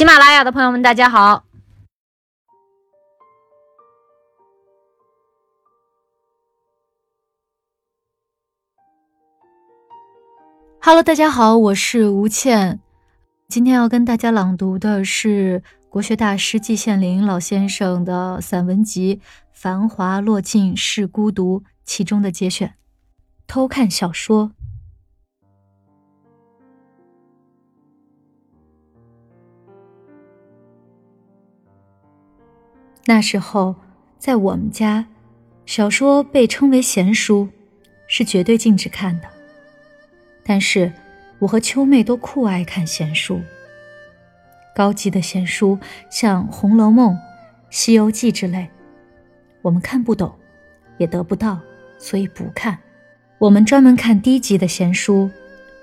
喜马拉雅的朋友们，大家好。Hello，大家好，我是吴倩。今天要跟大家朗读的是国学大师季羡林老先生的散文集《繁华落尽是孤独》其中的节选《偷看小说》。那时候，在我们家，小说被称为闲书，是绝对禁止看的。但是，我和秋妹都酷爱看闲书。高级的闲书，像《红楼梦》《西游记》之类，我们看不懂，也得不到，所以不看。我们专门看低级的闲书，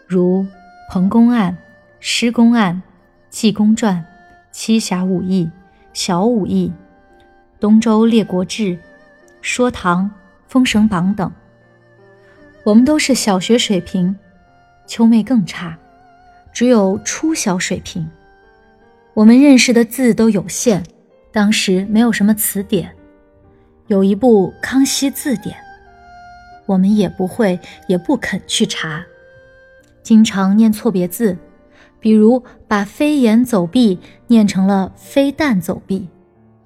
如《彭公案》《施公案》《济公传》《七侠五义》《小五义》。《东周列国志》《说唐》《封神榜》等，我们都是小学水平，秋妹更差，只有初小水平。我们认识的字都有限，当时没有什么词典，有一部《康熙字典》，我们也不会，也不肯去查，经常念错别字，比如把“飞檐走壁”念成了“飞弹走壁”。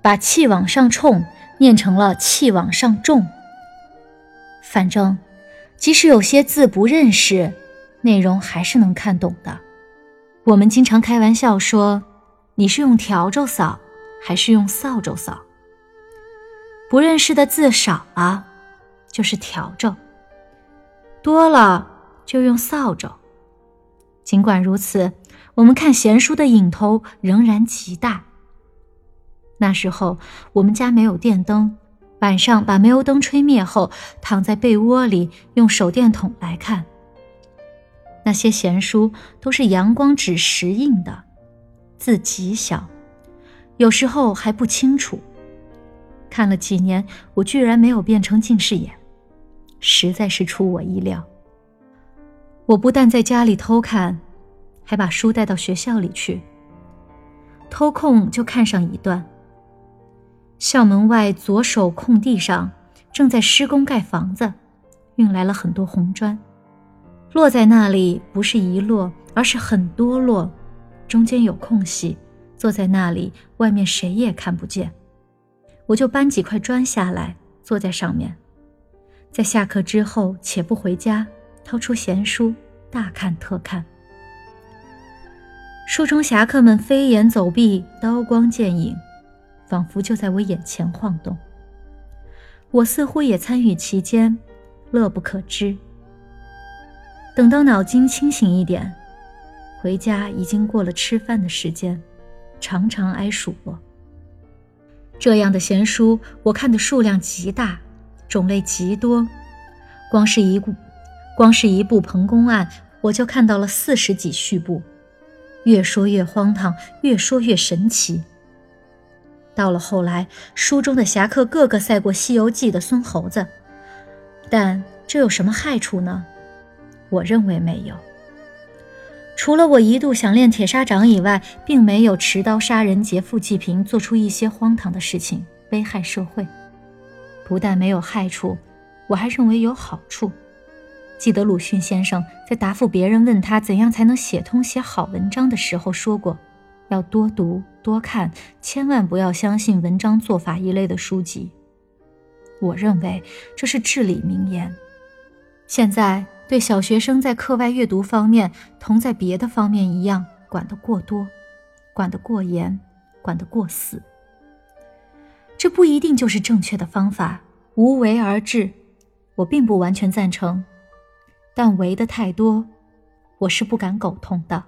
把气往上冲念成了气往上重。反正，即使有些字不认识，内容还是能看懂的。我们经常开玩笑说：“你是用笤帚扫，还是用扫帚扫？”不认识的字少了，就是笤帚；多了就用扫帚。尽管如此，我们看闲书的瘾头仍然极大。那时候我们家没有电灯，晚上把煤油灯吹灭后，躺在被窝里用手电筒来看。那些闲书都是阳光纸石印的，字极小，有时候还不清楚。看了几年，我居然没有变成近视眼，实在是出我意料。我不但在家里偷看，还把书带到学校里去，偷空就看上一段。校门外左手空地上，正在施工盖房子，运来了很多红砖，落在那里不是一摞，而是很多摞，中间有空隙，坐在那里，外面谁也看不见。我就搬几块砖下来，坐在上面，在下课之后，且不回家，掏出闲书，大看特看。书中侠客们飞檐走壁，刀光剑影。仿佛就在我眼前晃动，我似乎也参与其间，乐不可支。等到脑筋清醒一点，回家已经过了吃饭的时间，常常挨数落。这样的闲书，我看的数量极大，种类极多，光是一部，光是一部《彭公案》，我就看到了四十几序部，越说越荒唐，越说越神奇。到了后来，书中的侠客个个赛过《西游记》的孙猴子，但这有什么害处呢？我认为没有。除了我一度想练铁砂掌以外，并没有持刀杀人、劫富济贫，做出一些荒唐的事情，危害社会。不但没有害处，我还认为有好处。记得鲁迅先生在答复别人问他怎样才能写通写好文章的时候说过。要多读多看，千万不要相信文章做法一类的书籍。我认为这是至理名言。现在对小学生在课外阅读方面，同在别的方面一样，管得过多，管得过严，管得过死。这不一定就是正确的方法，无为而治，我并不完全赞成。但为的太多，我是不敢苟同的。